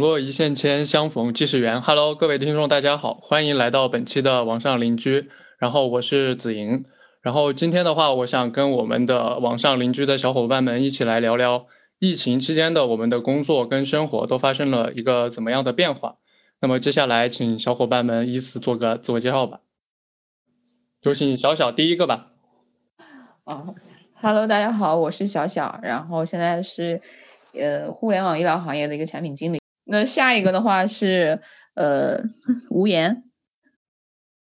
络一线牵，相逢即是缘。Hello，各位听众，大家好，欢迎来到本期的网上邻居。然后我是子莹。然后今天的话，我想跟我们的网上邻居的小伙伴们一起来聊聊疫情期间的我们的工作跟生活都发生了一个怎么样的变化。那么接下来，请小伙伴们依次做个自我介绍吧。有请小小第一个吧。啊，Hello，大家好，我是小小，然后现在是。呃，互联网医疗行业的一个产品经理。那下一个的话是呃，吴岩。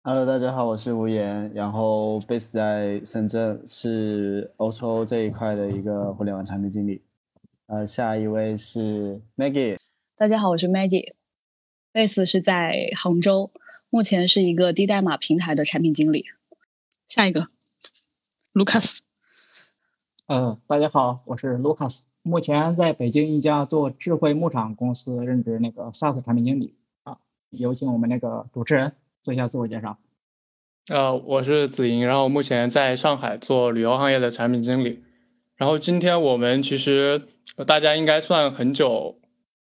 Hello，大家好，我是吴岩，然后 base 在深圳，是欧洲这一块的一个互联网产品经理。呃，下一位是 Maggie。大家好，我是 Maggie，base 是在杭州，目前是一个低代码平台的产品经理。下一个，Lucas。嗯，大家好，我是 Lucas。目前在北京一家做智慧牧场公司任职那个 SaaS 产品经理啊，有请我们那个主持人做一下自我介绍。呃，我是子莹，然后目前在上海做旅游行业的产品经理。然后今天我们其实大家应该算很久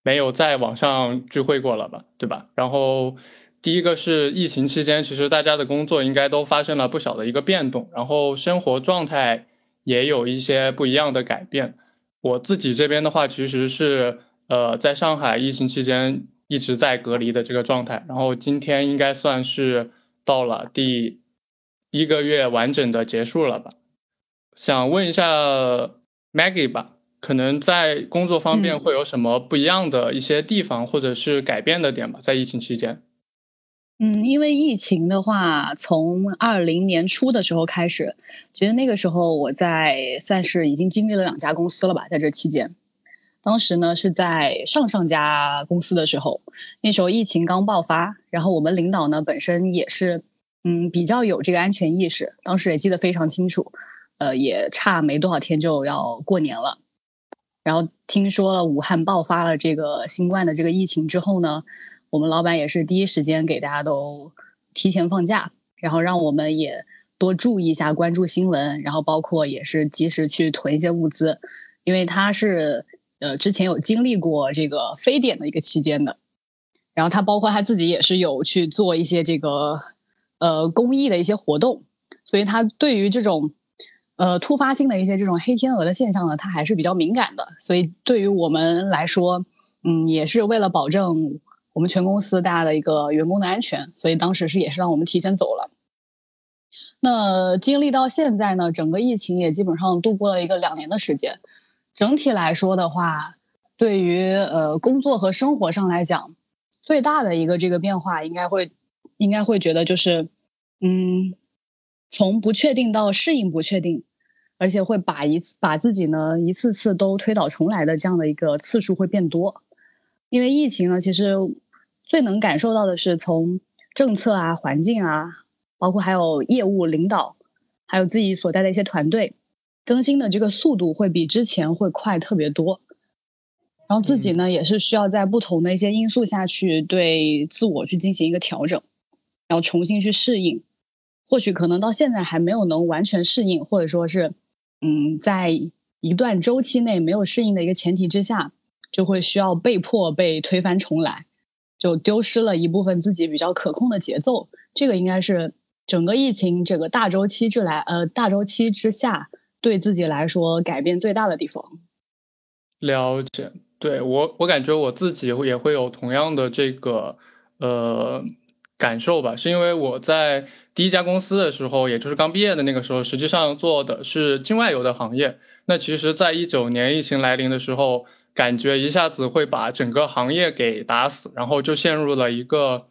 没有在网上聚会过了吧，对吧？然后第一个是疫情期间，其实大家的工作应该都发生了不小的一个变动，然后生活状态也有一些不一样的改变。我自己这边的话，其实是呃，在上海疫情期间一直在隔离的这个状态，然后今天应该算是到了第一个月完整的结束了吧。想问一下 Maggie 吧，可能在工作方面会有什么不一样的一些地方，或者是改变的点吧，在疫情期间。嗯，因为疫情的话，从二零年初的时候开始，其实那个时候我在算是已经经历了两家公司了吧，在这期间，当时呢是在上上家公司的时候，那时候疫情刚爆发，然后我们领导呢本身也是嗯比较有这个安全意识，当时也记得非常清楚，呃也差没多少天就要过年了，然后听说了武汉爆发了这个新冠的这个疫情之后呢。我们老板也是第一时间给大家都提前放假，然后让我们也多注意一下，关注新闻，然后包括也是及时去囤一些物资，因为他是呃之前有经历过这个非典的一个期间的，然后他包括他自己也是有去做一些这个呃公益的一些活动，所以他对于这种呃突发性的一些这种黑天鹅的现象呢，他还是比较敏感的，所以对于我们来说，嗯，也是为了保证。我们全公司大家的一个员工的安全，所以当时是也是让我们提前走了。那经历到现在呢，整个疫情也基本上度过了一个两年的时间。整体来说的话，对于呃工作和生活上来讲，最大的一个这个变化，应该会应该会觉得就是，嗯，从不确定到适应不确定，而且会把一次把自己呢一次次都推倒重来的这样的一个次数会变多。因为疫情呢，其实最能感受到的是从政策啊、环境啊，包括还有业务领导，还有自己所在的一些团队更新的这个速度会比之前会快特别多。然后自己呢，也是需要在不同的一些因素下去对自我去进行一个调整，然后重新去适应。或许可能到现在还没有能完全适应，或者说是嗯，在一段周期内没有适应的一个前提之下。就会需要被迫被推翻重来，就丢失了一部分自己比较可控的节奏。这个应该是整个疫情这个大周期之来呃大周期之下对自己来说改变最大的地方。了解，对我我感觉我自己也会有同样的这个呃感受吧，是因为我在第一家公司的时候，也就是刚毕业的那个时候，实际上做的是境外游的行业。那其实，在一九年疫情来临的时候。感觉一下子会把整个行业给打死，然后就陷入了一个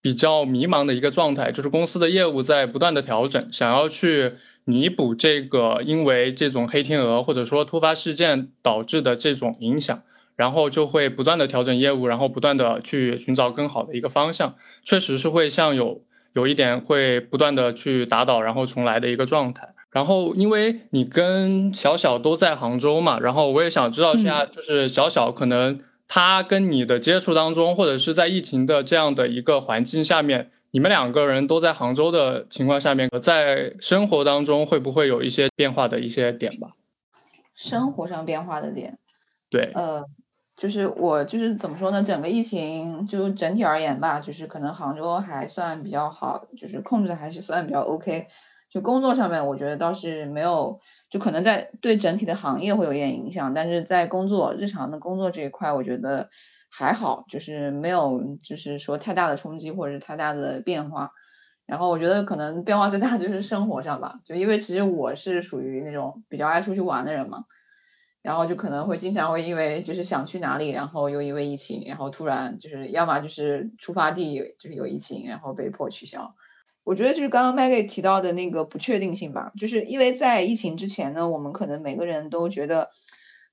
比较迷茫的一个状态。就是公司的业务在不断的调整，想要去弥补这个因为这种黑天鹅或者说突发事件导致的这种影响，然后就会不断的调整业务，然后不断的去寻找更好的一个方向。确实是会像有有一点会不断的去打倒，然后重来的一个状态。然后，因为你跟小小都在杭州嘛，然后我也想知道一下，就是小小可能他跟你的接触当中，或者是在疫情的这样的一个环境下面，你们两个人都在杭州的情况下面，在生活当中会不会有一些变化的一些点吧？生活上变化的点，对，呃，就是我就是怎么说呢？整个疫情就整体而言吧，就是可能杭州还算比较好，就是控制的还是算比较 OK。就工作上面，我觉得倒是没有，就可能在对整体的行业会有一点影响，但是在工作日常的工作这一块，我觉得还好，就是没有就是说太大的冲击或者是太大的变化。然后我觉得可能变化最大就是生活上吧，就因为其实我是属于那种比较爱出去玩的人嘛。然后就可能会经常会因为就是想去哪里，然后又因为疫情，然后突然就是要么就是出发地就是有疫情，然后被迫取消。我觉得就是刚刚 Maggie 提到的那个不确定性吧，就是因为在疫情之前呢，我们可能每个人都觉得，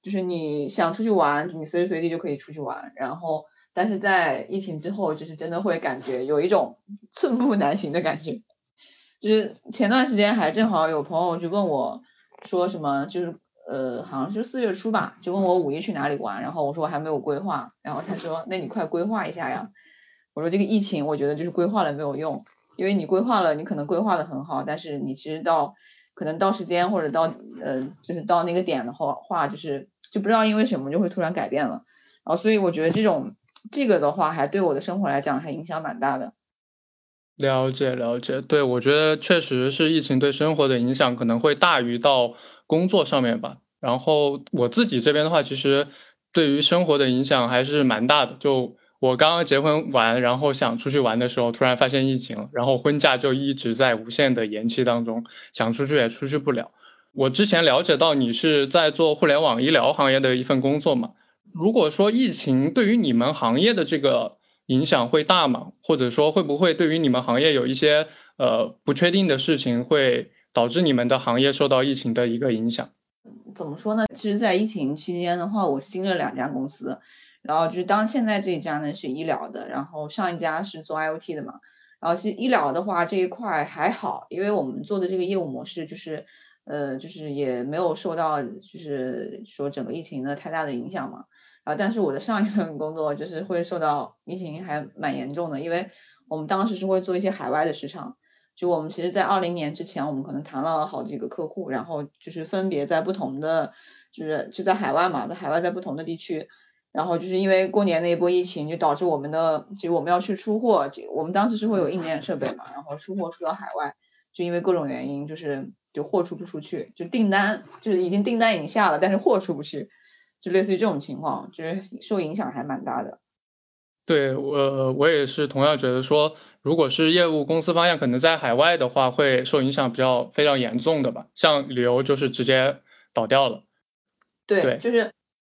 就是你想出去玩，你随时随地就可以出去玩。然后，但是在疫情之后，就是真的会感觉有一种寸步难行的感觉。就是前段时间还正好有朋友就问我，说什么就是。呃，好像是四月初吧，就问我五一去哪里玩，然后我说我还没有规划，然后他说那你快规划一下呀。我说这个疫情，我觉得就是规划了没有用，因为你规划了，你可能规划的很好，但是你其实到可能到时间或者到呃，就是到那个点的话，话就是就不知道因为什么就会突然改变了，然后所以我觉得这种这个的话，还对我的生活来讲还影响蛮大的。了解了解，对我觉得确实是疫情对生活的影响可能会大于到工作上面吧。然后我自己这边的话，其实对于生活的影响还是蛮大的。就我刚刚结婚完，然后想出去玩的时候，突然发现疫情了，然后婚假就一直在无限的延期当中，想出去也出去不了。我之前了解到你是在做互联网医疗行业的一份工作嘛？如果说疫情对于你们行业的这个。影响会大吗？或者说会不会对于你们行业有一些呃不确定的事情，会导致你们的行业受到疫情的一个影响？怎么说呢？其实，在疫情期间的话，我是经历了两家公司，然后就是当现在这一家呢是医疗的，然后上一家是做 IOT 的嘛。然后其实医疗的话这一块还好，因为我们做的这个业务模式就是呃就是也没有受到就是说整个疫情的太大的影响嘛。啊，但是我的上一份工作就是会受到疫情还蛮严重的，因为我们当时是会做一些海外的市场，就我们其实，在二零年之前，我们可能谈了好几个客户，然后就是分别在不同的，就是就在海外嘛，在海外在不同的地区，然后就是因为过年那一波疫情，就导致我们的，其实我们要去出货，就我们当时是会有硬件设备嘛，然后出货出到海外，就因为各种原因，就是就货出不出去，就订单就是已经订单已经下了，但是货出不去。就类似于这种情况，就是受影响还蛮大的。对我，我也是同样觉得说，如果是业务公司方向可能在海外的话，会受影响比较非常严重的吧。像旅游就是直接倒掉了。对，就是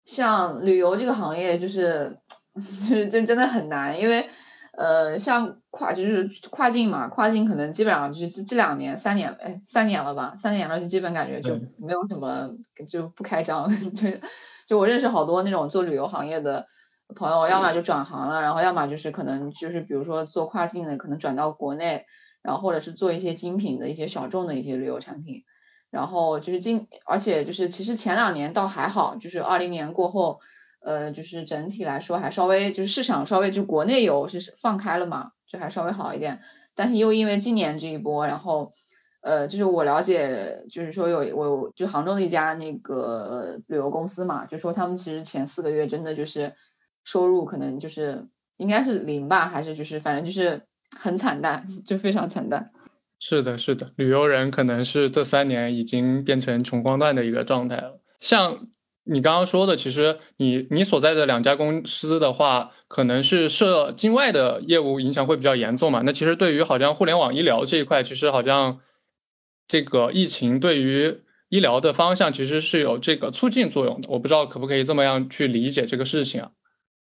像旅游这个行业，就是就是真真的很难，因为呃，像跨就是跨境嘛，跨境可能基本上就是这这两年三年，哎，三年了吧，三年了就基本感觉就没有什么就不开张，就是。就我认识好多那种做旅游行业的朋友，要么就转行了，然后要么就是可能就是比如说做跨境的，可能转到国内，然后或者是做一些精品的一些小众的一些旅游产品，然后就是今而且就是其实前两年倒还好，就是二零年过后，呃，就是整体来说还稍微就是市场稍微就国内游是放开了嘛，就还稍微好一点，但是又因为今年这一波，然后。呃，就是我了解，就是说有我就杭州的一家那个旅游公司嘛，就说他们其实前四个月真的就是收入可能就是应该是零吧，还是就是反正就是很惨淡，就非常惨淡。是的，是的，旅游人可能是这三年已经变成穷光蛋的一个状态了。像你刚刚说的，其实你你所在的两家公司的话，可能是涉境外的业务影响会比较严重嘛。那其实对于好像互联网医疗这一块，其实好像。这个疫情对于医疗的方向其实是有这个促进作用的，我不知道可不可以这么样去理解这个事情啊？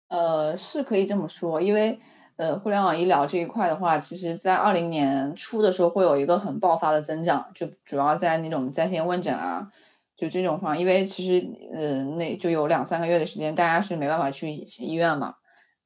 呃，是可以这么说，因为呃，互联网医疗这一块的话，其实在二零年初的时候会有一个很爆发的增长，就主要在那种在线问诊啊，就这种方，因为其实呃，那就有两三个月的时间，大家是没办法去医院嘛，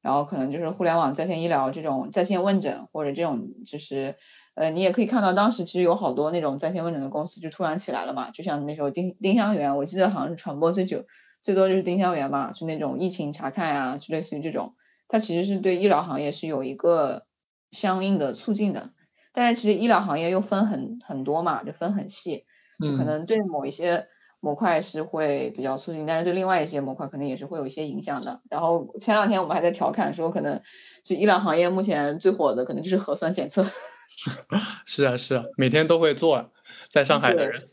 然后可能就是互联网在线医疗这种在线问诊或者这种就是。呃，你也可以看到，当时其实有好多那种在线问诊的公司就突然起来了嘛，就像那时候丁丁香园，我记得好像是传播最久最多就是丁香园嘛，就那种疫情查看啊，就类似于这种，它其实是对医疗行业是有一个相应的促进的。但是其实医疗行业又分很很多嘛，就分很细，就可能对某一些模块是会比较促进，但是对另外一些模块可能也是会有一些影响的。然后前两天我们还在调侃说，可能就医疗行业目前最火的可能就是核酸检测。是啊，是啊，每天都会做，在上海的人。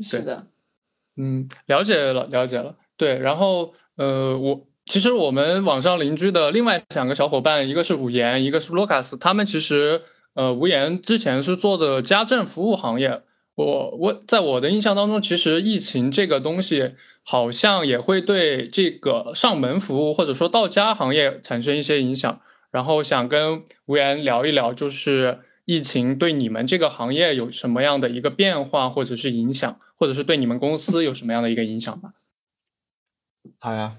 是的。嗯，了解了，了解了。对，然后呃，我其实我们网上邻居的另外两个小伙伴，一个是武言，一个是卢卡斯，他们其实呃，吴言之前是做的家政服务行业。我我在我的印象当中，其实疫情这个东西好像也会对这个上门服务或者说到家行业产生一些影响。然后想跟吴岩聊一聊，就是疫情对你们这个行业有什么样的一个变化或者是影响，或者是对你们公司有什么样的一个影响吧？好呀，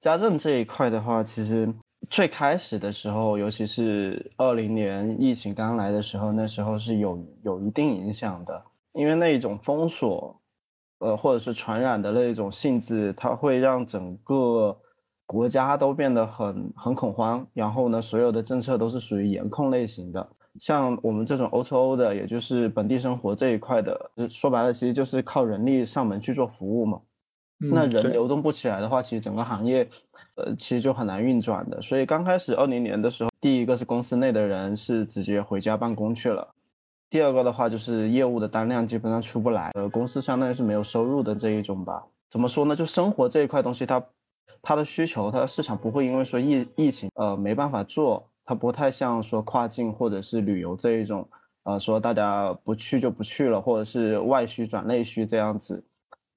家政这一块的话，其实最开始的时候，尤其是二零年疫情刚来的时候，那时候是有有一定影响的。因为那一种封锁，呃，或者是传染的那一种性质，它会让整个国家都变得很很恐慌。然后呢，所有的政策都是属于严控类型的。像我们这种 O2O 的，也就是本地生活这一块的，说白了，其实就是靠人力上门去做服务嘛。那人流动不起来的话，其实整个行业，呃，其实就很难运转的。所以刚开始二零年的时候，第一个是公司内的人是直接回家办公去了。第二个的话就是业务的单量基本上出不来，呃，公司相当于是没有收入的这一种吧。怎么说呢？就生活这一块东西，它它的需求，它的市场不会因为说疫疫情呃没办法做，它不太像说跨境或者是旅游这一种，呃，说大家不去就不去了，或者是外需转内需这样子。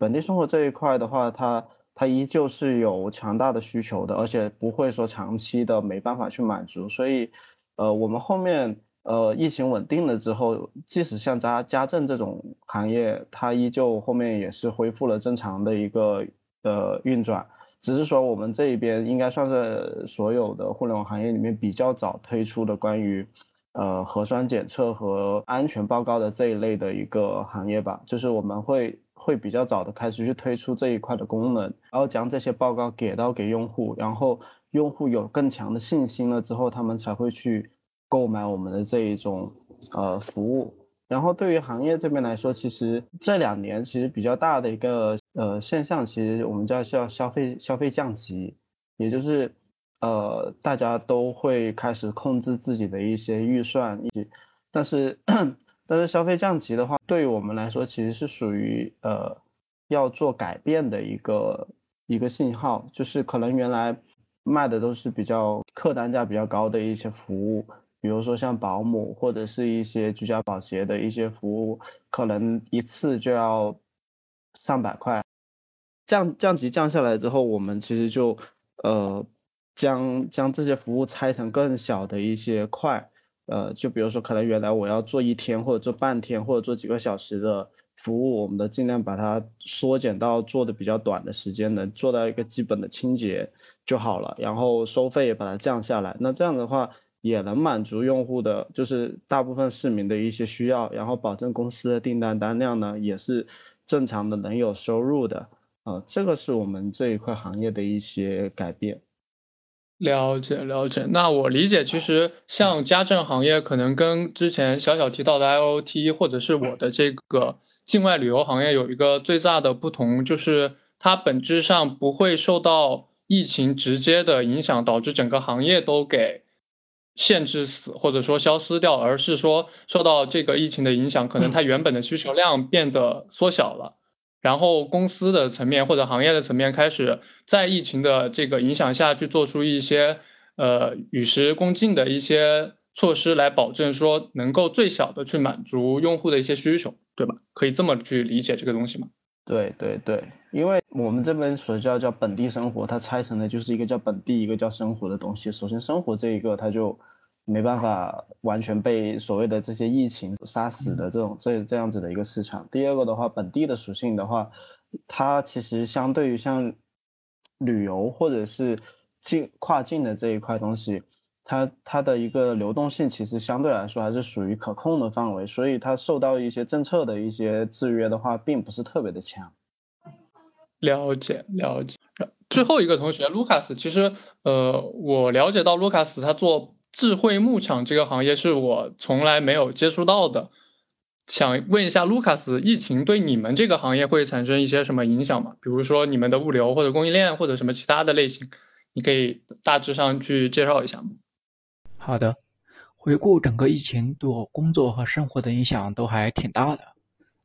本地生活这一块的话，它它依旧是有强大的需求的，而且不会说长期的没办法去满足。所以，呃，我们后面。呃，疫情稳定了之后，即使像家家政这种行业，它依旧后面也是恢复了正常的一个呃运转。只是说我们这一边应该算是所有的互联网行业里面比较早推出的关于呃核酸检测和安全报告的这一类的一个行业吧。就是我们会会比较早的开始去推出这一块的功能，然后将这些报告给到给用户，然后用户有更强的信心了之后，他们才会去。购买我们的这一种呃服务，然后对于行业这边来说，其实这两年其实比较大的一个呃现象，其实我们叫叫消费消费降级，也就是呃大家都会开始控制自己的一些预算，但是但是消费降级的话，对于我们来说其实是属于呃要做改变的一个一个信号，就是可能原来卖的都是比较客单价比较高的一些服务。比如说像保姆或者是一些居家保洁的一些服务，可能一次就要上百块，降降级降下来之后，我们其实就呃将将这些服务拆成更小的一些块，呃，就比如说可能原来我要做一天或者做半天或者做几个小时的服务，我们的尽量把它缩减到做的比较短的时间，能做到一个基本的清洁就好了，然后收费也把它降下来，那这样的话。也能满足用户的，就是大部分市民的一些需要，然后保证公司的订单单量呢，也是正常的能有收入的，啊，这个是我们这一块行业的一些改变。了解了解，那我理解，其实像家政行业，可能跟之前小小提到的 IOT 或者是我的这个境外旅游行业有一个最大的不同，就是它本质上不会受到疫情直接的影响，导致整个行业都给。限制死或者说消失掉，而是说受到这个疫情的影响，可能它原本的需求量变得缩小了，然后公司的层面或者行业的层面开始在疫情的这个影响下去做出一些呃与时共进的一些措施，来保证说能够最小的去满足用户的一些需求，对吧？可以这么去理解这个东西吗？对对对，因为我们这边所叫叫本地生活，它拆成的就是一个叫本地，一个叫生活的东西。首先，生活这一个它就没办法完全被所谓的这些疫情杀死的这种这这样子的一个市场。第二个的话，本地的属性的话，它其实相对于像旅游或者是境跨境的这一块东西。它它的一个流动性其实相对来说还是属于可控的范围，所以它受到一些政策的一些制约的话，并不是特别的强。了解了解。最后一个同学卢卡斯，其实呃，我了解到卢卡斯他做智慧牧场这个行业是我从来没有接触到的。想问一下卢卡斯，疫情对你们这个行业会产生一些什么影响吗？比如说你们的物流或者供应链或者什么其他的类型，你可以大致上去介绍一下吗？好的，回顾整个疫情对我工作和生活的影响都还挺大的。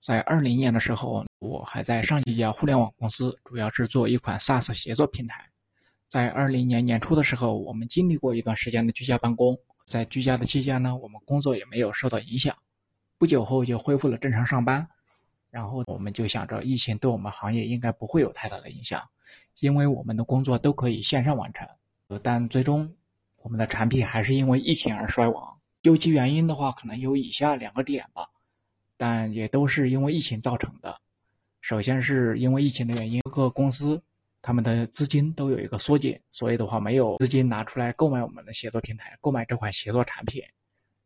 在二零年的时候，我还在上一家互联网公司，主要是做一款 SaaS 协作平台。在二零年年初的时候，我们经历过一段时间的居家办公，在居家的期间呢，我们工作也没有受到影响。不久后就恢复了正常上班，然后我们就想着疫情对我们行业应该不会有太大的影响，因为我们的工作都可以线上完成。但最终我们的产品还是因为疫情而衰亡。究其原因的话，可能有以下两个点吧，但也都是因为疫情造成的。首先是因为疫情的原因，各个公司他们的资金都有一个缩减，所以的话没有资金拿出来购买我们的协作平台，购买这款协作产品。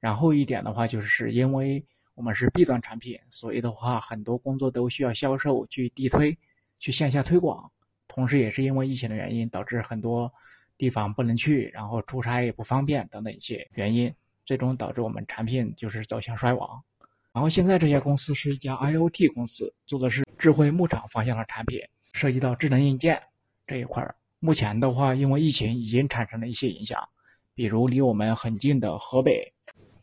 然后一点的话，就是因为我们是 B 端产品，所以的话，很多工作都需要销售去地推，去线下推广。同时，也是因为疫情的原因，导致很多地方不能去，然后出差也不方便等等一些原因，最终导致我们产品就是走向衰亡。然后现在这家公司是一家 IOT 公司，做的是智慧牧场方向的产品，涉及到智能硬件这一块儿。目前的话，因为疫情已经产生了一些影响，比如离我们很近的河北。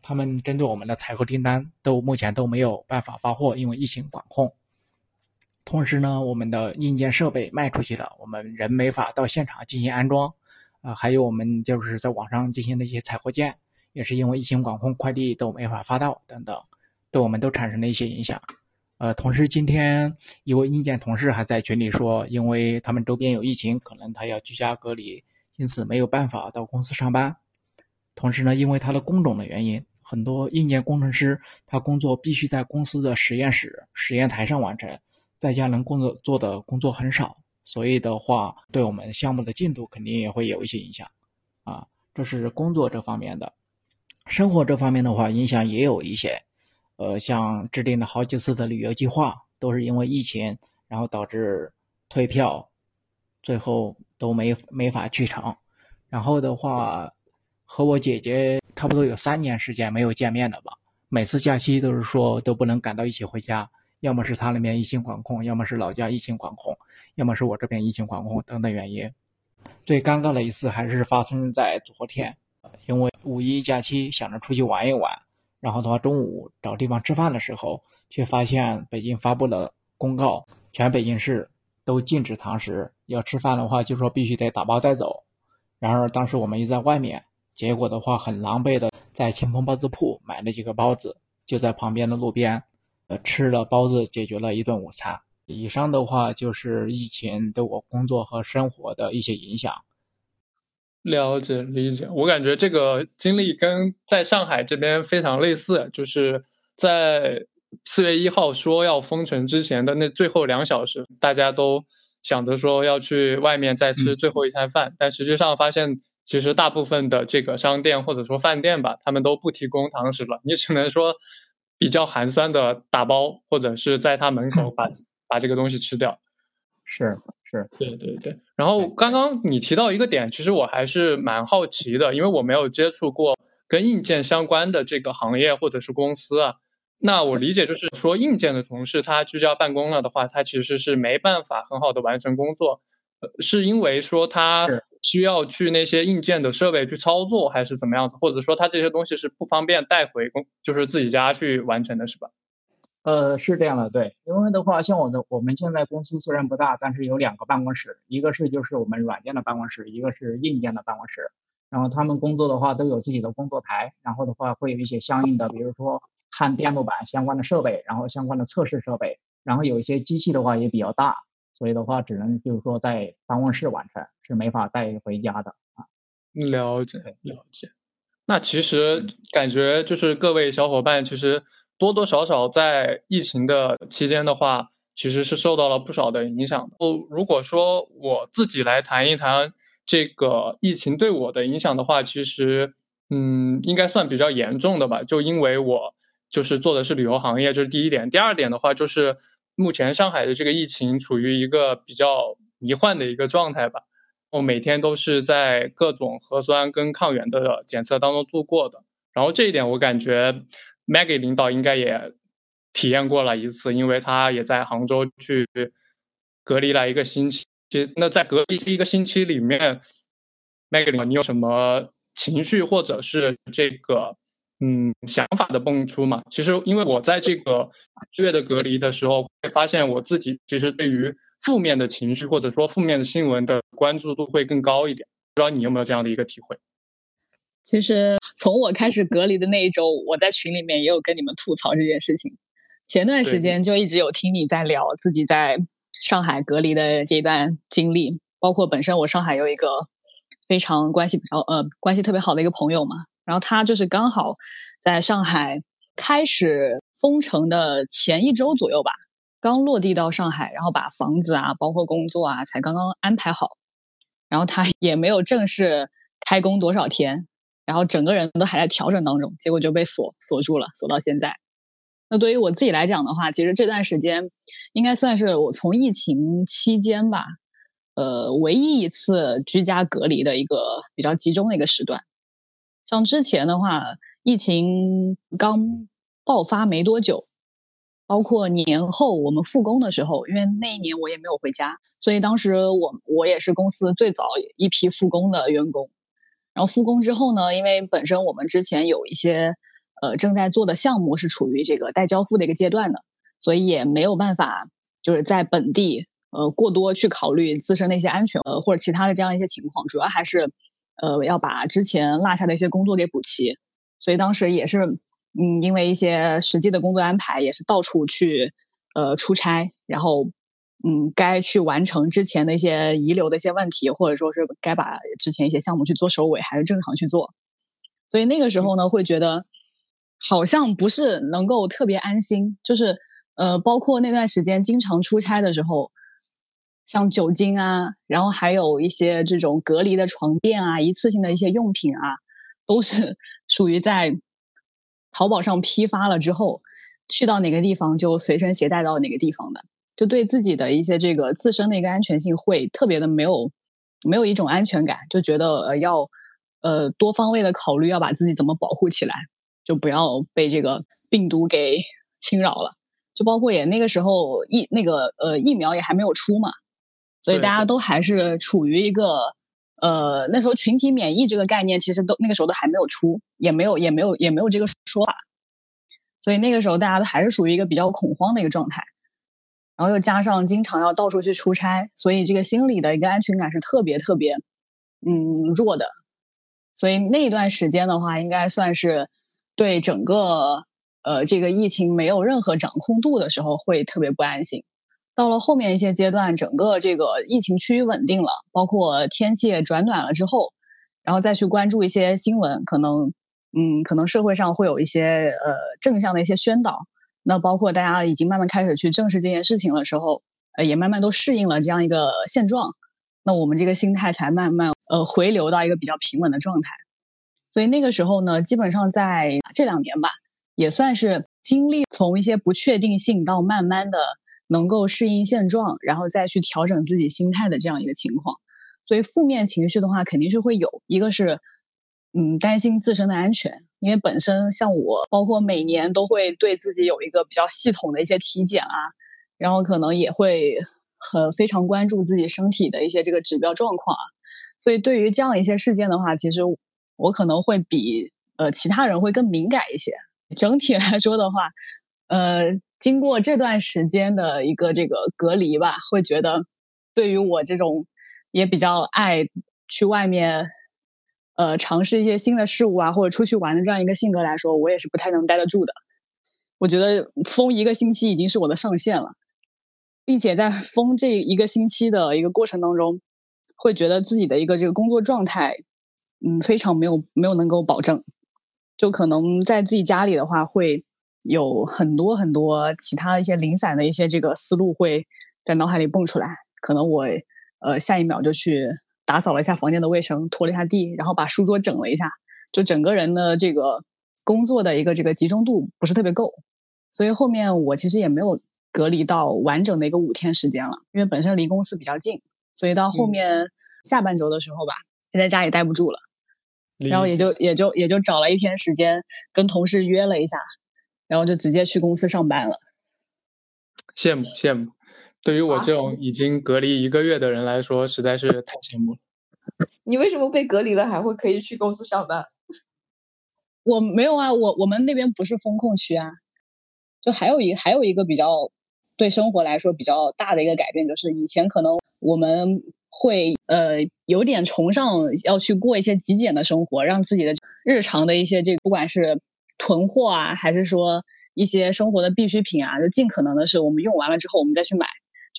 他们针对我们的采购订单都目前都没有办法发货，因为疫情管控。同时呢，我们的硬件设备卖出去了，我们人没法到现场进行安装。啊，还有我们就是在网上进行的一些采货件，也是因为疫情管控，快递都没法发到等等，对我们都产生了一些影响。呃，同时今天一位硬件同事还在群里说，因为他们周边有疫情，可能他要居家隔离，因此没有办法到公司上班。同时呢，因为他的工种的原因。很多硬件工程师，他工作必须在公司的实验室、实验台上完成，在家能工作做的工作很少，所以的话，对我们项目的进度肯定也会有一些影响。啊，这是工作这方面的。生活这方面的话，影响也有一些。呃，像制定了好几次的旅游计划，都是因为疫情，然后导致退票，最后都没没法去成。然后的话。和我姐姐差不多有三年时间没有见面了吧？每次假期都是说都不能赶到一起回家，要么是她那边疫情管控，要么是老家疫情管控，要么是我这边疫情管控等等原因。最尴尬的一次还是发生在昨天，因为五一假期想着出去玩一玩，然后的话中午找地方吃饭的时候，却发现北京发布了公告，全北京市都禁止堂食，要吃饭的话就说必须得打包带走。然而当时我们又在外面。结果的话，很狼狈的在清风包子铺买了几个包子，就在旁边的路边，呃，吃了包子，解决了一顿午餐。以上的话就是疫情对我工作和生活的一些影响。了解理解，我感觉这个经历跟在上海这边非常类似，就是在四月一号说要封城之前的那最后两小时，大家都想着说要去外面再吃最后一餐饭，但实际上发现。其实大部分的这个商店或者说饭店吧，他们都不提供堂食了，你只能说比较寒酸的打包，或者是在他门口 把把这个东西吃掉。是是，对对对。然后刚刚你提到一个点，其实我还是蛮好奇的，因为我没有接触过跟硬件相关的这个行业或者是公司啊。那我理解就是说，硬件的同事他居家办公了的话，他其实是没办法很好的完成工作，呃，是因为说他。需要去那些硬件的设备去操作，还是怎么样子？或者说他这些东西是不方便带回公，就是自己家去完成的，是吧？呃，是这样的，对。因为的话，像我的我们现在公司虽然不大，但是有两个办公室，一个是就是我们软件的办公室，一个是硬件的办公室。然后他们工作的话都有自己的工作台，然后的话会有一些相应的，比如说焊电路板相关的设备，然后相关的测试设备，然后有一些机器的话也比较大。所以的话，只能就是说在办公室完成，是没法带回家的啊。了解了解。那其实感觉就是各位小伙伴，其实多多少少在疫情的期间的话，其实是受到了不少的影响。哦，如果说我自己来谈一谈这个疫情对我的影响的话，其实嗯，应该算比较严重的吧。就因为我就是做的是旅游行业，这是第一点。第二点的话就是。目前上海的这个疫情处于一个比较迷幻的一个状态吧，我每天都是在各种核酸跟抗原的检测当中度过的。然后这一点我感觉 Maggie 领导应该也体验过了一次，因为他也在杭州去隔离了一个星期。那在隔离一个星期里面，Maggie，你有什么情绪或者是这个嗯想法的蹦出吗？其实因为我在这个月的隔离的时候，会发现我自己其实对于负面的情绪或者说负面的新闻的关注度会更高一点。不知道你有没有这样的一个体会？其实从我开始隔离的那一周，我在群里面也有跟你们吐槽这件事情。前段时间就一直有听你在聊自己在上海隔离的这一段经历，包括本身我上海有一个非常关系比较呃关系特别好的一个朋友嘛，然后他就是刚好在上海开始封城的前一周左右吧，刚落地到上海，然后把房子啊，包括工作啊，才刚刚安排好，然后他也没有正式开工多少天。然后整个人都还在调整当中，结果就被锁锁住了，锁到现在。那对于我自己来讲的话，其实这段时间应该算是我从疫情期间吧，呃，唯一一次居家隔离的一个比较集中的一个时段。像之前的话，疫情刚爆发没多久，包括年后我们复工的时候，因为那一年我也没有回家，所以当时我我也是公司最早一批复工的员工。然后复工之后呢，因为本身我们之前有一些呃正在做的项目是处于这个待交付的一个阶段的，所以也没有办法就是在本地呃过多去考虑自身的一些安全呃或者其他的这样一些情况，主要还是呃要把之前落下的一些工作给补齐。所以当时也是嗯因为一些实际的工作安排，也是到处去呃出差，然后。嗯，该去完成之前的一些遗留的一些问题，或者说是该把之前一些项目去做收尾，还是正常去做。所以那个时候呢，会觉得好像不是能够特别安心。就是呃，包括那段时间经常出差的时候，像酒精啊，然后还有一些这种隔离的床垫啊，一次性的一些用品啊，都是属于在淘宝上批发了之后，去到哪个地方就随身携带到哪个地方的。就对自己的一些这个自身的一个安全性会特别的没有，没有一种安全感，就觉得呃要呃多方位的考虑要把自己怎么保护起来，就不要被这个病毒给侵扰了。就包括也那个时候疫那个呃疫苗也还没有出嘛，所以大家都还是处于一个呃那时候群体免疫这个概念其实都那个时候都还没有出，也没有也没有也没有这个说法，所以那个时候大家都还是属于一个比较恐慌的一个状态。然后又加上经常要到处去出差，所以这个心理的一个安全感是特别特别，嗯弱的。所以那一段时间的话，应该算是对整个呃这个疫情没有任何掌控度的时候，会特别不安心。到了后面一些阶段，整个这个疫情趋于稳定了，包括天气也转暖了之后，然后再去关注一些新闻，可能嗯可能社会上会有一些呃正向的一些宣导。那包括大家已经慢慢开始去正视这件事情的时候，呃，也慢慢都适应了这样一个现状，那我们这个心态才慢慢呃回流到一个比较平稳的状态。所以那个时候呢，基本上在这两年吧，也算是经历从一些不确定性到慢慢的能够适应现状，然后再去调整自己心态的这样一个情况。所以负面情绪的话，肯定是会有一个是。嗯，担心自身的安全，因为本身像我，包括每年都会对自己有一个比较系统的一些体检啊，然后可能也会很非常关注自己身体的一些这个指标状况啊，所以对于这样一些事件的话，其实我可能会比呃其他人会更敏感一些。整体来说的话，呃，经过这段时间的一个这个隔离吧，会觉得对于我这种也比较爱去外面。呃，尝试一些新的事物啊，或者出去玩的这样一个性格来说，我也是不太能待得住的。我觉得封一个星期已经是我的上限了，并且在封这一个星期的一个过程当中，会觉得自己的一个这个工作状态，嗯，非常没有没有能够保证。就可能在自己家里的话，会有很多很多其他一些零散的一些这个思路会在脑海里蹦出来，可能我呃下一秒就去。打扫了一下房间的卫生，拖了一下地，然后把书桌整了一下，就整个人的这个工作的一个这个集中度不是特别够，所以后面我其实也没有隔离到完整的一个五天时间了，因为本身离公司比较近，所以到后面下半周的时候吧，就在家里待不住了，然后也就也就也就找了一天时间跟同事约了一下，然后就直接去公司上班了，羡慕羡慕。对于我这种已经隔离一个月的人来说，实在是太羡慕了。你为什么被隔离了还会可以去公司上班？我没有啊，我我们那边不是风控区啊。就还有一还有一个比较对生活来说比较大的一个改变，就是以前可能我们会呃有点崇尚要去过一些极简的生活，让自己的日常的一些这不管是囤货啊，还是说一些生活的必需品啊，就尽可能的是我们用完了之后我们再去买。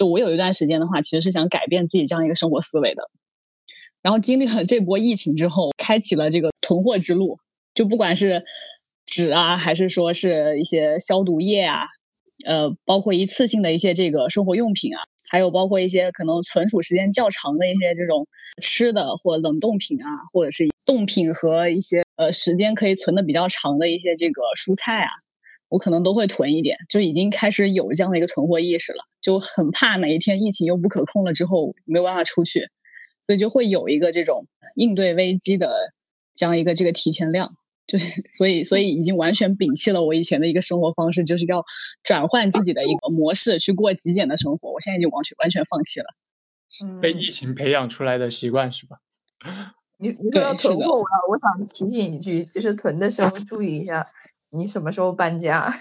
就我有一段时间的话，其实是想改变自己这样一个生活思维的。然后经历了这波疫情之后，开启了这个囤货之路。就不管是纸啊，还是说是一些消毒液啊，呃，包括一次性的一些这个生活用品啊，还有包括一些可能存储时间较长的一些这种吃的或冷冻品啊，或者是冻品和一些呃时间可以存的比较长的一些这个蔬菜啊，我可能都会囤一点，就已经开始有这样的一个囤货意识了，就很怕哪一天疫情又不可控了之后没有办法出去。所以就会有一个这种应对危机的这样一个这个提前量，就是 所以所以已经完全摒弃了我以前的一个生活方式，就是要转换自己的一个模式去过极简的生活。我现在就完全完全放弃了。被疫情培养出来的习惯是吧？你你说到囤货，我我想提醒一句，就是囤的时候注意一下，你什么时候搬家？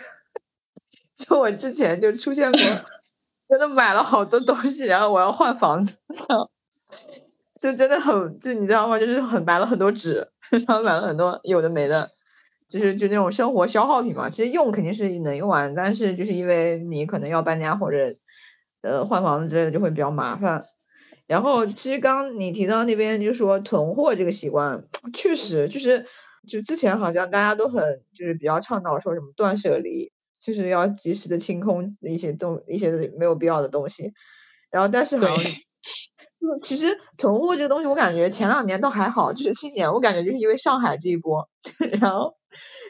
就我之前就出现过，真的买了好多东西，然后我要换房子。就真的很，就你知道吗？就是很买了很多纸，然后买了很多有的没的，就是就那种生活消耗品嘛。其实用肯定是能用完，但是就是因为你可能要搬家或者呃换房子之类的，就会比较麻烦。然后其实刚你提到那边就说囤货这个习惯，确实就是就之前好像大家都很就是比较倡导说什么断舍离，就是要及时的清空一些东一些没有必要的东西。然后但是好像。其实囤货这个东西，我感觉前两年倒还好，就是今年我感觉就是因为上海这一波，然后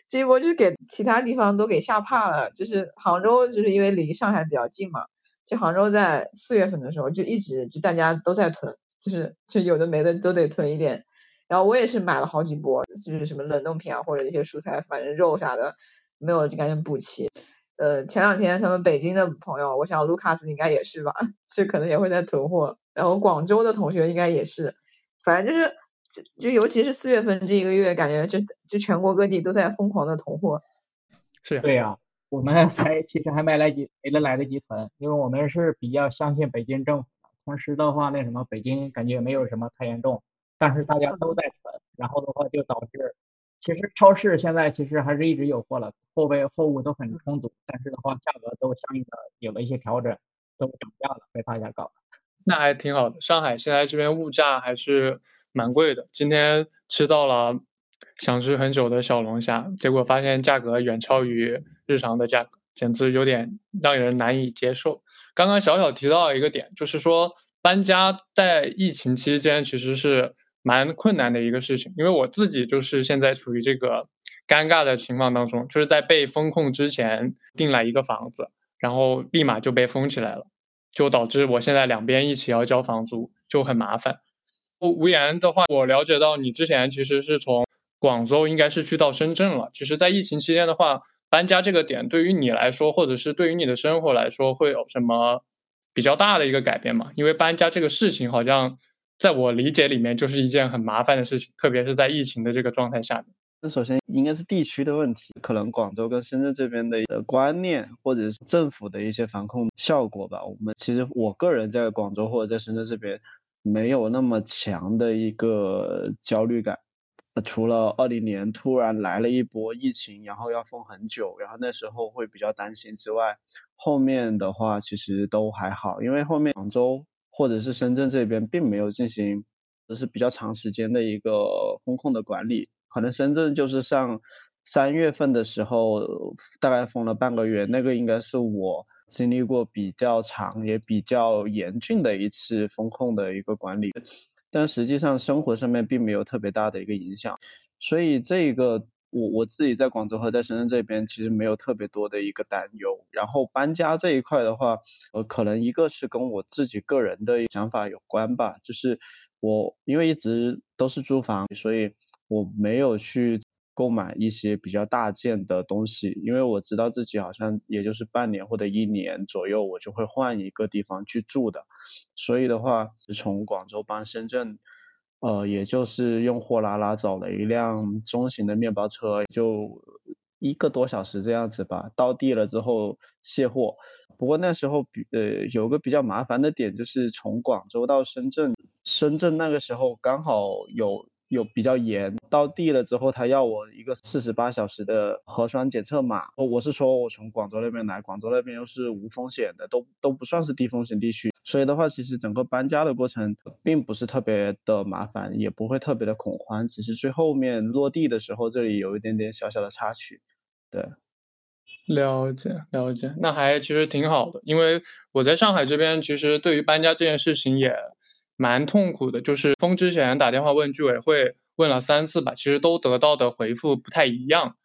这一波就是给其他地方都给吓怕了。就是杭州，就是因为离上海比较近嘛，就杭州在四月份的时候就一直就大家都在囤，就是就有的没的都得囤一点。然后我也是买了好几波，就是什么冷冻品啊或者一些蔬菜，反正肉啥的没有了就赶紧补齐。呃，前两天他们北京的朋友，我想卢卡斯应该也是吧，就可能也会在囤货。然后广州的同学应该也是，反正就是，就尤其是四月份这一个月，感觉就就全国各地都在疯狂的囤货。是对呀，我们还 其实还没来及没来得及囤，因为我们是比较相信北京政府的。同时的话，那什么北京感觉没有什么太严重，但是大家都在囤，然后的话就导致，其实超市现在其实还是一直有货了，货备货物都很充足，但是的话价格都相应的有了一些调整，都涨价了，被大家搞。那还挺好的。上海现在这边物价还是蛮贵的。今天吃到了想吃很久的小龙虾，结果发现价格远超于日常的价格，简直有点让人难以接受。刚刚小小提到一个点，就是说搬家在疫情期间其实是蛮困难的一个事情，因为我自己就是现在处于这个尴尬的情况当中，就是在被封控之前订了一个房子，然后立马就被封起来了。就导致我现在两边一起要交房租，就很麻烦。无言的话，我了解到你之前其实是从广州，应该是去到深圳了。其实，在疫情期间的话，搬家这个点对于你来说，或者是对于你的生活来说，会有什么比较大的一个改变吗？因为搬家这个事情，好像在我理解里面就是一件很麻烦的事情，特别是在疫情的这个状态下面。那首先应该是地区的问题，可能广州跟深圳这边的观念，或者是政府的一些防控效果吧。我们其实我个人在广州或者在深圳这边，没有那么强的一个焦虑感。除了二零年突然来了一波疫情，然后要封很久，然后那时候会比较担心之外，后面的话其实都还好，因为后面广州或者是深圳这边并没有进行，就是比较长时间的一个风控的管理。可能深圳就是上三月份的时候，大概封了半个月，那个应该是我经历过比较长也比较严峻的一次风控的一个管理，但实际上生活上面并没有特别大的一个影响，所以这个我我自己在广州和在深圳这边其实没有特别多的一个担忧。然后搬家这一块的话，呃，可能一个是跟我自己个人的想法有关吧，就是我因为一直都是租房，所以。我没有去购买一些比较大件的东西，因为我知道自己好像也就是半年或者一年左右，我就会换一个地方去住的。所以的话，从广州搬深圳，呃，也就是用货拉拉找了一辆中型的面包车，就一个多小时这样子吧。到地了之后卸货。不过那时候比呃有个比较麻烦的点，就是从广州到深圳，深圳那个时候刚好有有比较严，到地了之后他要我一个四十八小时的核酸检测码。我是说我从广州那边来，广州那边又是无风险的，都都不算是低风险地区，所以的话其实整个搬家的过程并不是特别的麻烦，也不会特别的恐慌，只是最后面落地的时候这里有一点点小小的插曲，对。了解了解，那还其实挺好的，因为我在上海这边，其实对于搬家这件事情也蛮痛苦的。就是封之前打电话问居委会，问了三次吧，其实都得到的回复不太一样，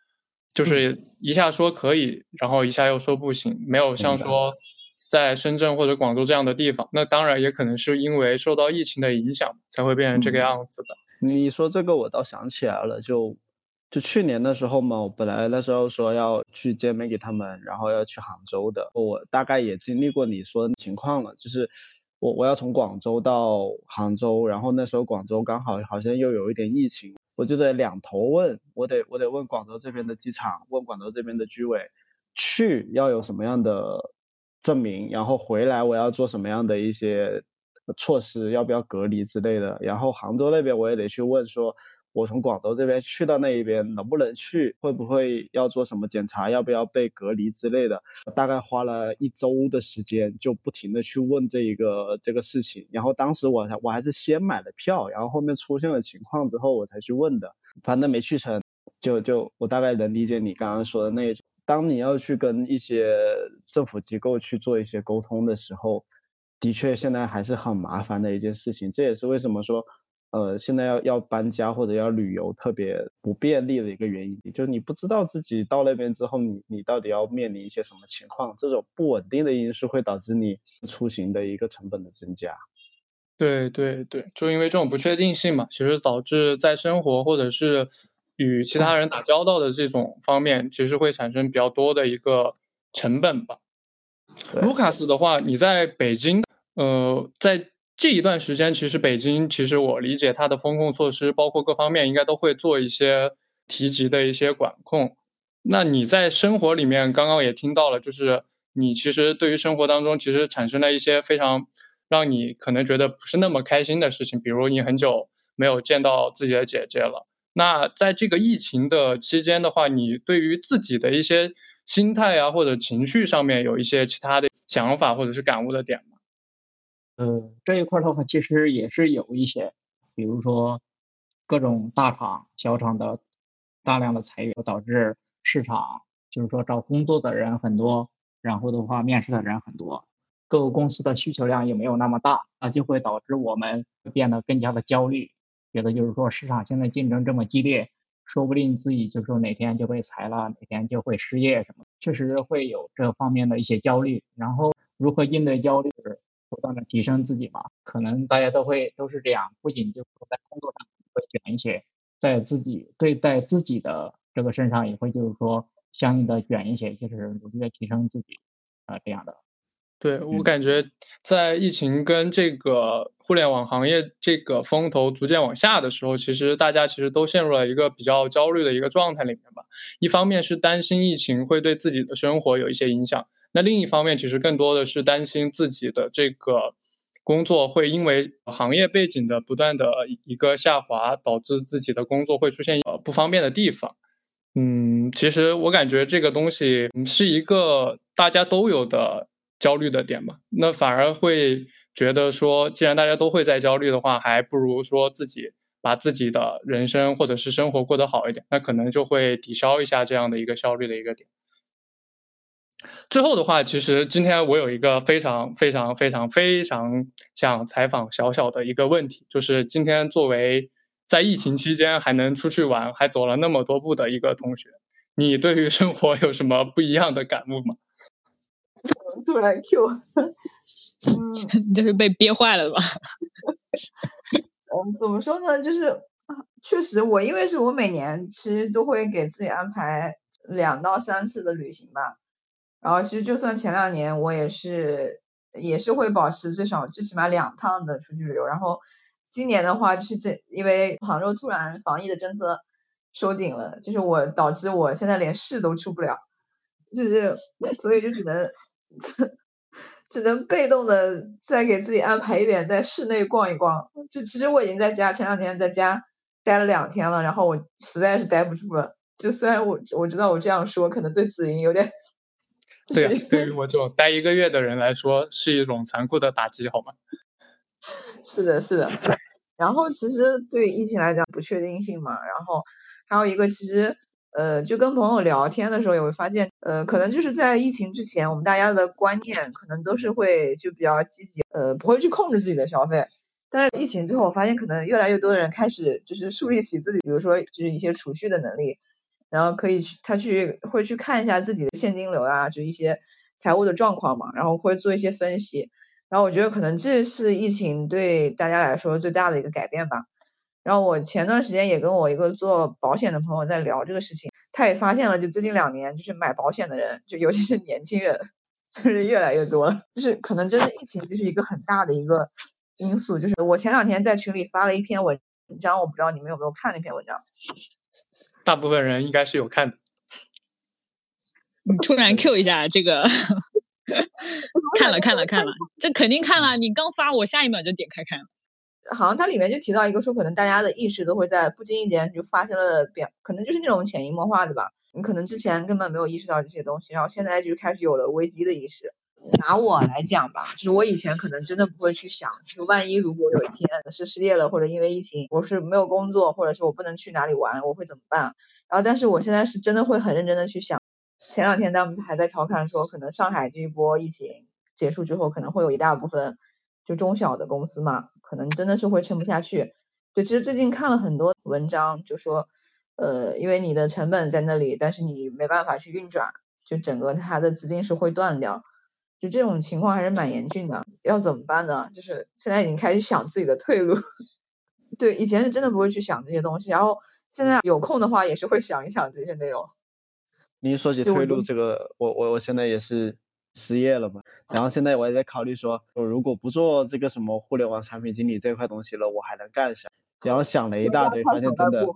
就是一下说可以，然后一下又说不行，没有像说在深圳或者广州这样的地方。那当然也可能是因为受到疫情的影响，才会变成这个样子的。你说这个，我倒想起来了，就。就去年的时候嘛，我本来那时候说要去见 Maggie 他们，然后要去杭州的。我大概也经历过你说的情况了，就是我我要从广州到杭州，然后那时候广州刚好好像又有一点疫情，我就得两头问，我得我得问广州这边的机场，问广州这边的居委，去要有什么样的证明，然后回来我要做什么样的一些措施，要不要隔离之类的。然后杭州那边我也得去问说。我从广州这边去到那一边能不能去？会不会要做什么检查？要不要被隔离之类的？大概花了一周的时间，就不停的去问这一个这个事情。然后当时我还我还是先买了票，然后后面出现了情况之后我才去问的。反正没去成，就就我大概能理解你刚刚说的那一种。当你要去跟一些政府机构去做一些沟通的时候，的确现在还是很麻烦的一件事情。这也是为什么说。呃，现在要要搬家或者要旅游，特别不便利的一个原因，就是你不知道自己到那边之后，你你到底要面临一些什么情况，这种不稳定的因素会导致你出行的一个成本的增加。对对对，就因为这种不确定性嘛，其实导致在生活或者是与其他人打交道的这种方面，其实会产生比较多的一个成本吧。卢卡斯的话，你在北京，呃，在。这一段时间，其实北京，其实我理解它的风控措施，包括各方面，应该都会做一些提及的一些管控。那你在生活里面，刚刚也听到了，就是你其实对于生活当中，其实产生了一些非常让你可能觉得不是那么开心的事情，比如你很久没有见到自己的姐姐了。那在这个疫情的期间的话，你对于自己的一些心态啊，或者情绪上面有一些其他的想法或者是感悟的点吗？呃，这一块的话，其实也是有一些，比如说各种大厂、小厂的大量的裁员，导致市场就是说找工作的人很多，然后的话面试的人很多，各个公司的需求量也没有那么大，那就会导致我们变得更加的焦虑，觉得就是说市场现在竞争这么激烈，说不定自己就是说哪天就被裁了，哪天就会失业什么，确实会有这方面的一些焦虑。然后如何应对焦虑？不断的提升自己嘛，可能大家都会都是这样，不仅就是在工作上会卷一些，在自己对待自己的这个身上也会就是说相应的卷一些，就是努力的提升自己啊这样的。对我感觉，在疫情跟这个互联网行业这个风头逐渐往下的时候，其实大家其实都陷入了一个比较焦虑的一个状态里面吧。一方面是担心疫情会对自己的生活有一些影响，那另一方面其实更多的是担心自己的这个工作会因为行业背景的不断的一个下滑，导致自己的工作会出现呃不方便的地方。嗯，其实我感觉这个东西是一个大家都有的。焦虑的点嘛，那反而会觉得说，既然大家都会在焦虑的话，还不如说自己把自己的人生或者是生活过得好一点，那可能就会抵消一下这样的一个焦虑的一个点。最后的话，其实今天我有一个非常非常非常非常想采访小小的一个问题，就是今天作为在疫情期间还能出去玩，还走了那么多步的一个同学，你对于生活有什么不一样的感悟吗？突然 Q，嗯，就是被憋坏了吧？嗯，怎么说呢？就是确实，我因为是我每年其实都会给自己安排两到三次的旅行吧。然后其实就算前两年我也是也是会保持最少最起码两趟的出去旅游。然后今年的话，就是这因为杭州突然防疫的政策收紧了，就是我导致我现在连市都出不了，就是所以就只能只能被动的再给自己安排一点在室内逛一逛。就其实我已经在家前两天在家。待了两天了，然后我实在是待不住了。就虽然我我知道我这样说可能对子莹有点，对啊，对于我这种待一个月的人来说是一种残酷的打击，好吗？是的，是的。然后其实对疫情来讲不确定性嘛，然后还有一个其实呃，就跟朋友聊天的时候也会发现，呃，可能就是在疫情之前，我们大家的观念可能都是会就比较积极，呃，不会去控制自己的消费。但是疫情之后，我发现可能越来越多的人开始就是树立起自己，比如说就是一些储蓄的能力，然后可以去他去会去看一下自己的现金流啊，就一些财务的状况嘛，然后会做一些分析。然后我觉得可能这是疫情对大家来说最大的一个改变吧。然后我前段时间也跟我一个做保险的朋友在聊这个事情，他也发现了，就最近两年就是买保险的人，就尤其是年轻人，就是越来越多了。就是可能真的疫情就是一个很大的一个。因素就是我前两天在群里发了一篇文章，我不知道你们有没有看那篇文章。大部分人应该是有看的。你突然 Q 一下这个，看了看了看了，这肯定看了。你刚发，我下一秒就点开看了。好像它里面就提到一个说，可能大家的意识都会在不经意间就发生了变，可能就是那种潜移默化的吧。你可能之前根本没有意识到这些东西，然后现在就开始有了危机的意识。拿我来讲吧，就是我以前可能真的不会去想，就万一如果有一天是失业了，或者因为疫情我是没有工作，或者是我不能去哪里玩，我会怎么办？然后，但是我现在是真的会很认真的去想。前两天他们还在调侃说，可能上海这一波疫情结束之后，可能会有一大部分就中小的公司嘛，可能真的是会撑不下去。对，其实最近看了很多文章，就说，呃，因为你的成本在那里，但是你没办法去运转，就整个它的资金是会断掉。就这种情况还是蛮严峻的，要怎么办呢？就是现在已经开始想自己的退路。对，以前是真的不会去想这些东西，然后现在有空的话也是会想一想这些内容。您说起退路这个，我我我现在也是失业了嘛，然后现在我也在考虑说，我如果不做这个什么互联网产品经理这块东西了，我还能干啥？然后想了一大堆，发现真的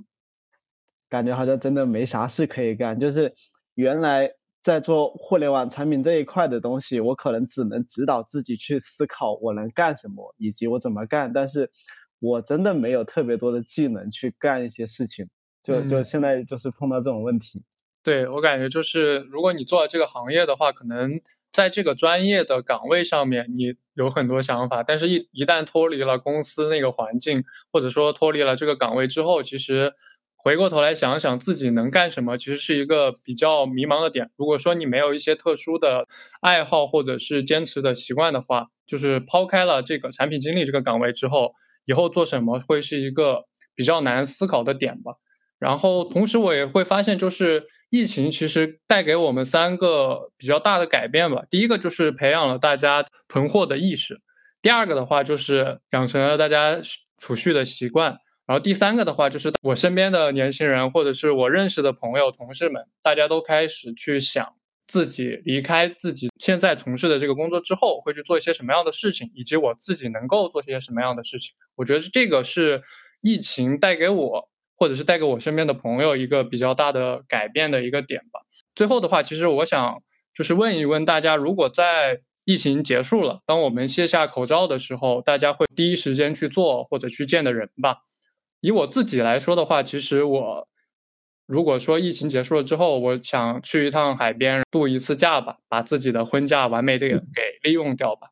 感觉好像真的没啥事可以干，就是原来。在做互联网产品这一块的东西，我可能只能指导自己去思考我能干什么，以及我怎么干。但是，我真的没有特别多的技能去干一些事情。就就现在就是碰到这种问题。对我感觉就是，如果你做了这个行业的话，可能在这个专业的岗位上面你有很多想法，但是一一旦脱离了公司那个环境，或者说脱离了这个岗位之后，其实。回过头来想想自己能干什么，其实是一个比较迷茫的点。如果说你没有一些特殊的爱好或者是坚持的习惯的话，就是抛开了这个产品经理这个岗位之后，以后做什么会是一个比较难思考的点吧。然后同时我也会发现，就是疫情其实带给我们三个比较大的改变吧。第一个就是培养了大家囤货的意识，第二个的话就是养成了大家储蓄的习惯。然后第三个的话，就是我身边的年轻人，或者是我认识的朋友、同事们，大家都开始去想自己离开自己现在从事的这个工作之后，会去做一些什么样的事情，以及我自己能够做些什么样的事情。我觉得这个是疫情带给我，或者是带给我身边的朋友一个比较大的改变的一个点吧。最后的话，其实我想就是问一问大家，如果在疫情结束了，当我们卸下口罩的时候，大家会第一时间去做或者去见的人吧？以我自己来说的话，其实我如果说疫情结束了之后，我想去一趟海边度一次假吧，把自己的婚假完美的给利用掉吧。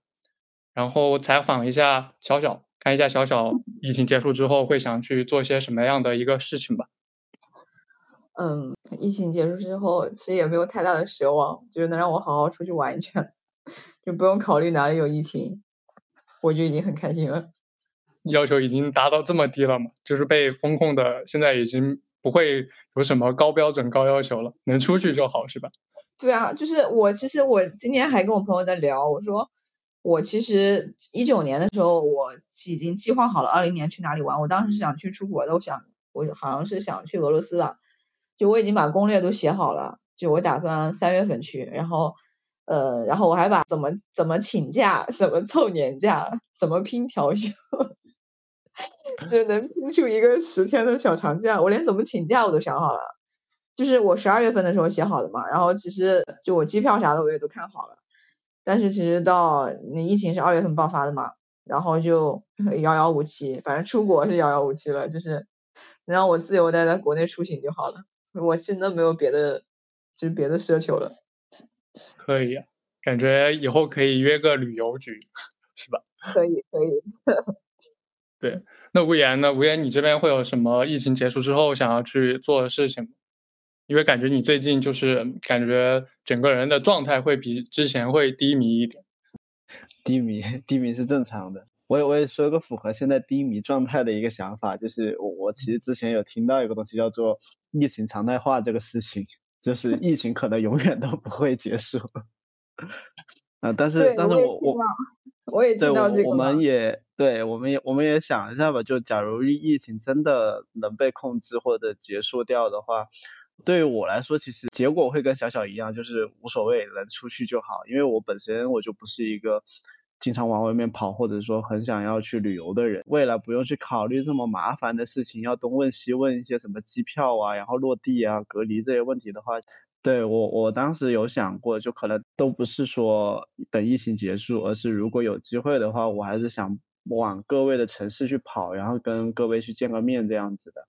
然后采访一下小小，看一下小小疫情结束之后会想去做些什么样的一个事情吧。嗯，疫情结束之后，其实也没有太大的奢望，就是能让我好好出去玩一圈，就不用考虑哪里有疫情，我就已经很开心了。要求已经达到这么低了嘛？就是被风控的，现在已经不会有什么高标准、高要求了，能出去就好，是吧？对啊，就是我其实我今天还跟我朋友在聊，我说我其实一九年的时候我已经计划好了二零年去哪里玩，我当时是想去出国的，我想我好像是想去俄罗斯吧，就我已经把攻略都写好了，就我打算三月份去，然后呃，然后我还把怎么怎么请假、怎么凑年假、怎么拼调休，就能拼出一个十天的小长假，我连怎么请假我都想好了。就是我十二月份的时候写好的嘛，然后其实就我机票啥的我也都看好了，但是其实到那疫情是二月份爆发的嘛，然后就遥遥无期，反正出国是遥遥无期了，就是能让我自由待在国内出行就好了，我真的没有别的，就是别的奢求了。可以，感觉以后可以约个旅游局，是吧？可以，可以。对，那无言呢？无言，你这边会有什么疫情结束之后想要去做的事情吗？因为感觉你最近就是感觉整个人的状态会比之前会低迷一点。低迷，低迷是正常的。我也我也说个符合现在低迷状态的一个想法，就是我我其实之前有听到一个东西叫做疫情常态化这个事情，就是疫情可能永远都不会结束。啊，但是但是我我我也听到这个，我们也对，我们也我们也想一下吧，就假如疫情真的能被控制或者结束掉的话。对于我来说，其实结果会跟小小一样，就是无所谓，能出去就好。因为我本身我就不是一个经常往外面跑，或者说很想要去旅游的人。为了不用去考虑这么麻烦的事情，要东问西问一些什么机票啊，然后落地啊、隔离这些问题的话，对我我当时有想过，就可能都不是说等疫情结束，而是如果有机会的话，我还是想往各位的城市去跑，然后跟各位去见个面这样子的。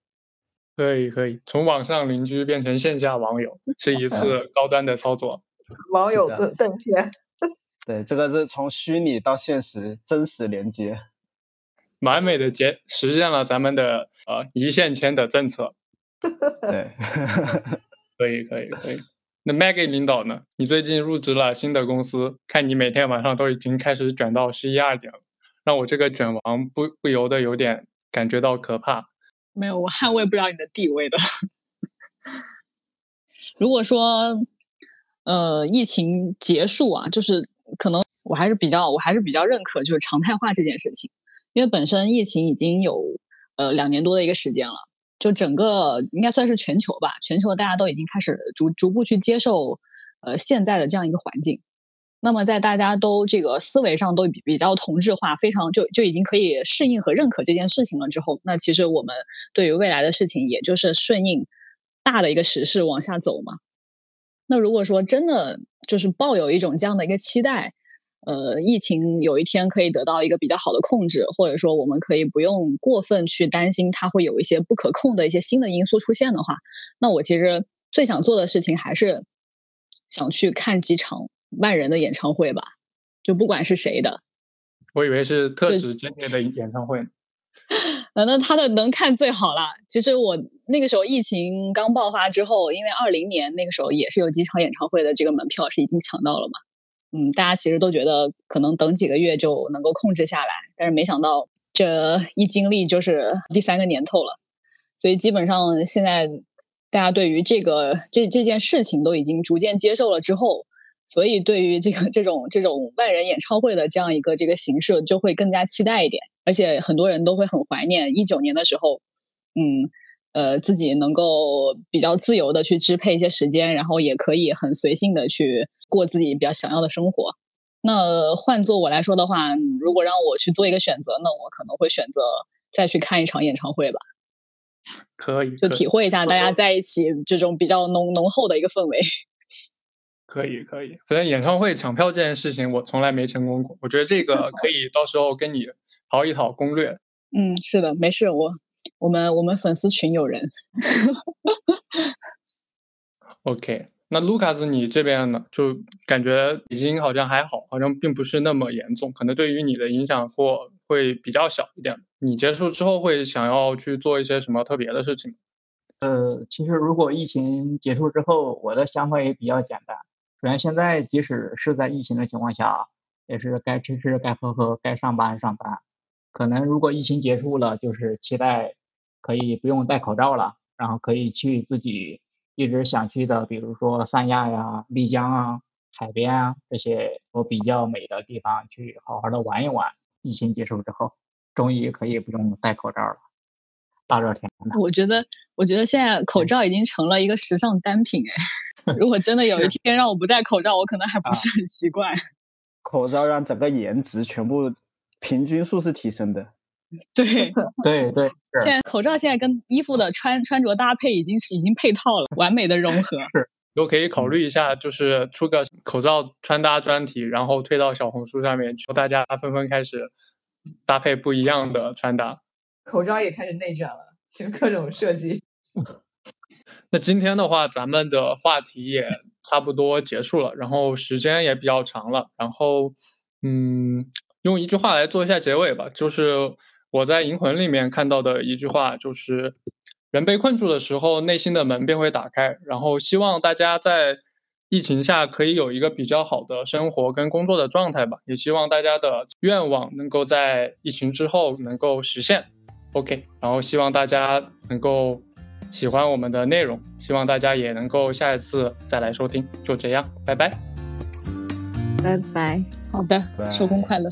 可以可以，从网上邻居变成线下网友，是一次高端的操作。网友的正确。对，这个是从虚拟到现实真实连接，完美的结实现了咱们的呃一线牵的政策。对，可以可以可以。那 Maggie 领导呢？你最近入职了新的公司，看你每天晚上都已经开始卷到十一二点了，让我这个卷王不不由得有点感觉到可怕。没有，我捍卫不了你的地位的。如果说，呃，疫情结束啊，就是可能我还是比较，我还是比较认可就是常态化这件事情，因为本身疫情已经有呃两年多的一个时间了，就整个应该算是全球吧，全球大家都已经开始逐逐步去接受呃现在的这样一个环境。那么，在大家都这个思维上都比比较同质化，非常就就已经可以适应和认可这件事情了之后，那其实我们对于未来的事情，也就是顺应大的一个时势往下走嘛。那如果说真的就是抱有一种这样的一个期待，呃，疫情有一天可以得到一个比较好的控制，或者说我们可以不用过分去担心它会有一些不可控的一些新的因素出现的话，那我其实最想做的事情还是想去看几场。万人的演唱会吧，就不管是谁的，我以为是特指今年的演唱会。呃，那他的能看最好了。其实我那个时候疫情刚爆发之后，因为二零年那个时候也是有几场演唱会的这个门票是已经抢到了嘛。嗯，大家其实都觉得可能等几个月就能够控制下来，但是没想到这一经历就是第三个年头了。所以基本上现在大家对于这个这这件事情都已经逐渐接受了之后。所以，对于这个这种这种万人演唱会的这样一个这个形式，就会更加期待一点。而且，很多人都会很怀念一九年的时候，嗯，呃，自己能够比较自由的去支配一些时间，然后也可以很随性的去过自己比较想要的生活。那换做我来说的话，如果让我去做一个选择，那我可能会选择再去看一场演唱会吧。可以，就体会一下大家在一起这种比较浓浓厚的一个氛围。可以可以，反正演唱会抢票这件事情我从来没成功过，我觉得这个可以到时候跟你讨一讨攻略。嗯，是的，没事，我我们我们粉丝群有人。OK，那卢卡斯你这边呢？就感觉已经好像还好，好像并不是那么严重，可能对于你的影响或会比较小一点。你结束之后会想要去做一些什么特别的事情？呃，其实如果疫情结束之后，我的想法也比较简单。首先，现在即使是在疫情的情况下，也是该吃吃，该喝喝，该上班上班。可能如果疫情结束了，就是期待可以不用戴口罩了，然后可以去自己一直想去的，比如说三亚呀、丽江啊、海边啊这些都比较美的地方去好好的玩一玩。疫情结束之后，终于可以不用戴口罩了。大热天的。我觉得，我觉得现在口罩已经成了一个时尚单品哎。如果真的有一天让我不戴口罩，我可能还不是很习惯。口罩让整个颜值全部平均数是提升的。对 对对，现在口罩现在跟衣服的穿穿着搭配已经是已经配套了，完美的融合。是，都可以考虑一下，就是出个口罩穿搭专题，然后推到小红书上面，大家纷纷开始搭配不一样的穿搭。口罩也开始内卷了，就各种设计。那今天的话，咱们的话题也差不多结束了，然后时间也比较长了，然后嗯，用一句话来做一下结尾吧，就是我在《银魂》里面看到的一句话，就是人被困住的时候，内心的门便会打开。然后希望大家在疫情下可以有一个比较好的生活跟工作的状态吧，也希望大家的愿望能够在疫情之后能够实现。OK，然后希望大家能够。喜欢我们的内容，希望大家也能够下一次再来收听。就这样，拜拜，拜拜，好的，收工快乐。